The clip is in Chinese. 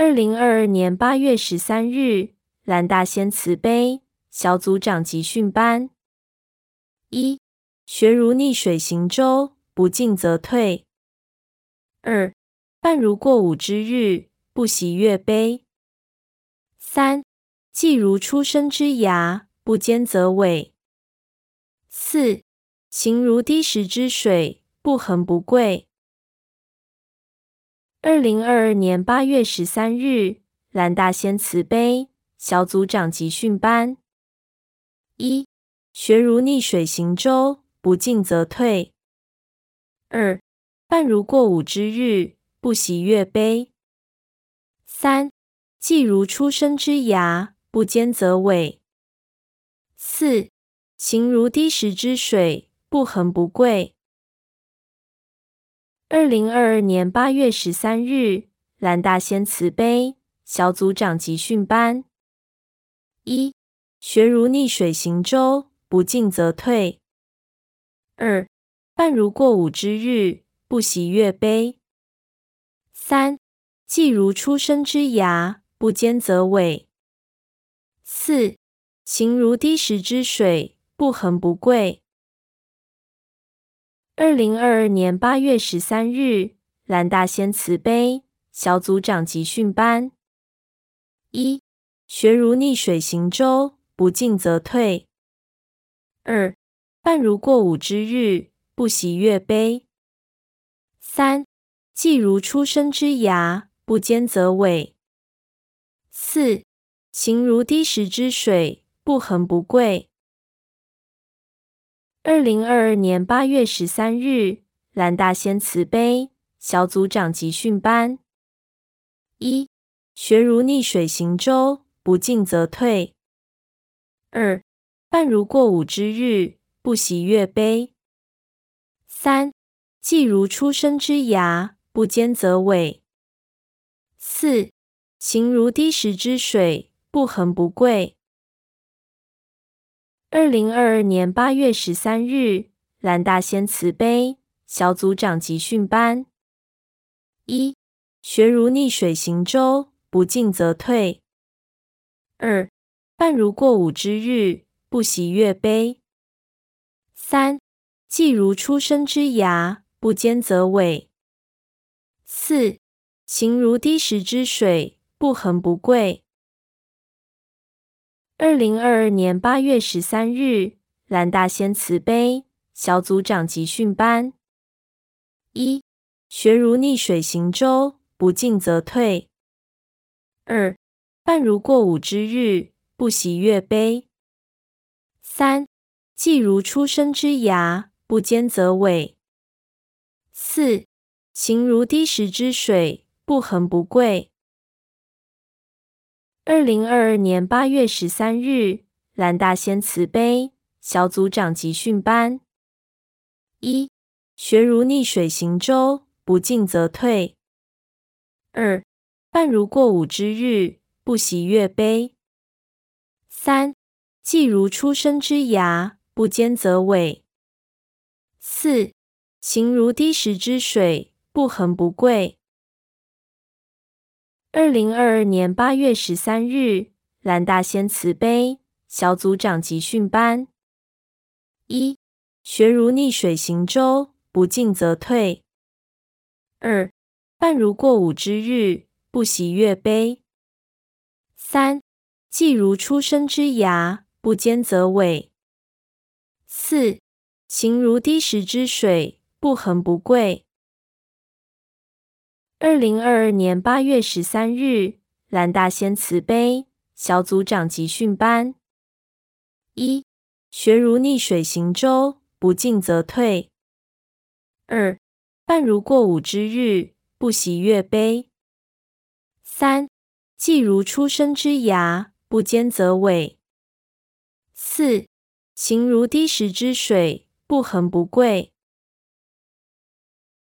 二零二二年八月十三日，蓝大仙慈悲小组长集训班一学如逆水行舟，不进则退。二半如过午之日，不习月悲。三既如出生之芽，不坚则萎。四行如滴石之水，不横不贵。二零二二年八月十三日，蓝大仙慈悲小组长集训班一学如逆水行舟，不进则退。二半如过午之日，不习月悲。三既如出生之芽，不坚则萎。四行如滴石之水，不横不贵。二零二二年八月十三日，蓝大仙慈悲小组长集训班一学如逆水行舟，不进则退。二半如过午之日，不习月悲。三既如出生之芽，不坚则萎。四行如滴石之水，不恒不贵。二零二二年八月十三日，蓝大仙慈悲小组长集训班一学如逆水行舟，不进则退。二半如过午之日，不习月悲。三既如出生之芽，不坚则萎。四行如滴石之水，不横不贵。二零二二年八月十三日，蓝大仙慈悲小组长集训班一学如逆水行舟，不进则退。二半如过午之日，不习月悲。三既如出生之芽，不坚则萎。四行如滴石之水，不横不贵。二零二二年八月十三日，蓝大仙慈悲小组长集训班一学如逆水行舟，不进则退。二半如过午之日，不习月悲。三既如出生之芽，不坚则萎。四行如滴石之水，不横不贵。二零二二年八月十三日，蓝大仙慈悲小组长集训班一学如逆水行舟，不进则退。二半如过午之日，不习月悲。三既如出生之芽，不坚则萎。四行如滴石之水，不横不贵。二零二二年八月十三日，蓝大仙慈悲小组长集训班一学如逆水行舟，不进则退。二半如过午之日，不习月悲。三既如出生之芽，不坚则萎。四行如滴石之水，不横不贵。二零二二年八月十三日，蓝大仙慈悲小组长集训班一学如逆水行舟，不进则退。二半如过午之日，不习月悲。三既如出生之芽，不坚则萎。四行如滴石之水，不横不贵。二零二二年八月十三日，蓝大仙慈悲小组长集训班一学如逆水行舟，不进则退。二半如过午之日，不习月悲。三既如出生之芽，不坚则萎。四行如滴石之水，不恒不贵。